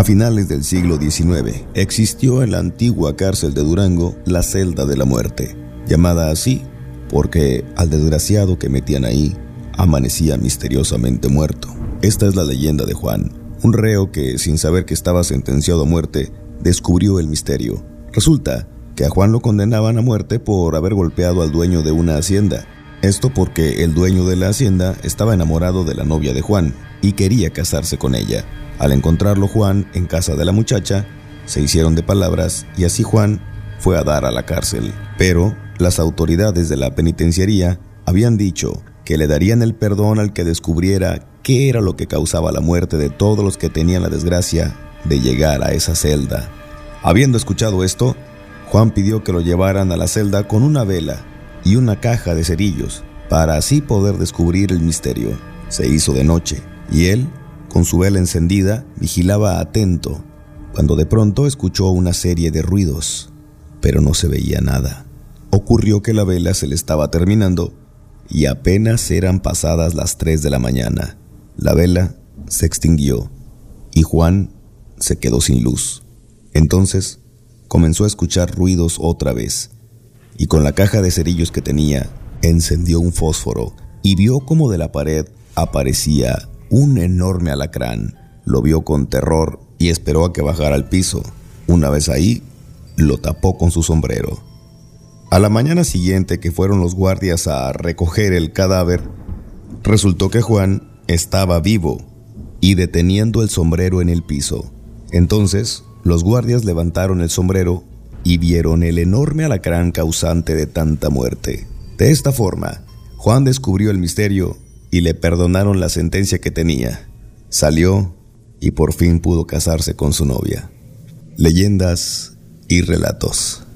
A finales del siglo XIX existió en la antigua cárcel de Durango la celda de la muerte, llamada así porque al desgraciado que metían ahí amanecía misteriosamente muerto. Esta es la leyenda de Juan, un reo que, sin saber que estaba sentenciado a muerte, descubrió el misterio. Resulta que a Juan lo condenaban a muerte por haber golpeado al dueño de una hacienda. Esto porque el dueño de la hacienda estaba enamorado de la novia de Juan y quería casarse con ella. Al encontrarlo Juan en casa de la muchacha, se hicieron de palabras y así Juan fue a dar a la cárcel. Pero las autoridades de la penitenciaría habían dicho que le darían el perdón al que descubriera qué era lo que causaba la muerte de todos los que tenían la desgracia de llegar a esa celda. Habiendo escuchado esto, Juan pidió que lo llevaran a la celda con una vela y una caja de cerillos para así poder descubrir el misterio. Se hizo de noche y él, con su vela encendida, vigilaba atento, cuando de pronto escuchó una serie de ruidos, pero no se veía nada. Ocurrió que la vela se le estaba terminando y apenas eran pasadas las 3 de la mañana. La vela se extinguió y Juan se quedó sin luz. Entonces comenzó a escuchar ruidos otra vez y con la caja de cerillos que tenía encendió un fósforo y vio como de la pared aparecía un enorme alacrán. Lo vio con terror y esperó a que bajara al piso. Una vez ahí, lo tapó con su sombrero. A la mañana siguiente que fueron los guardias a recoger el cadáver, resultó que Juan estaba vivo y deteniendo el sombrero en el piso. Entonces, los guardias levantaron el sombrero y vieron el enorme alacrán causante de tanta muerte. De esta forma, Juan descubrió el misterio y le perdonaron la sentencia que tenía. Salió y por fin pudo casarse con su novia. Leyendas y relatos.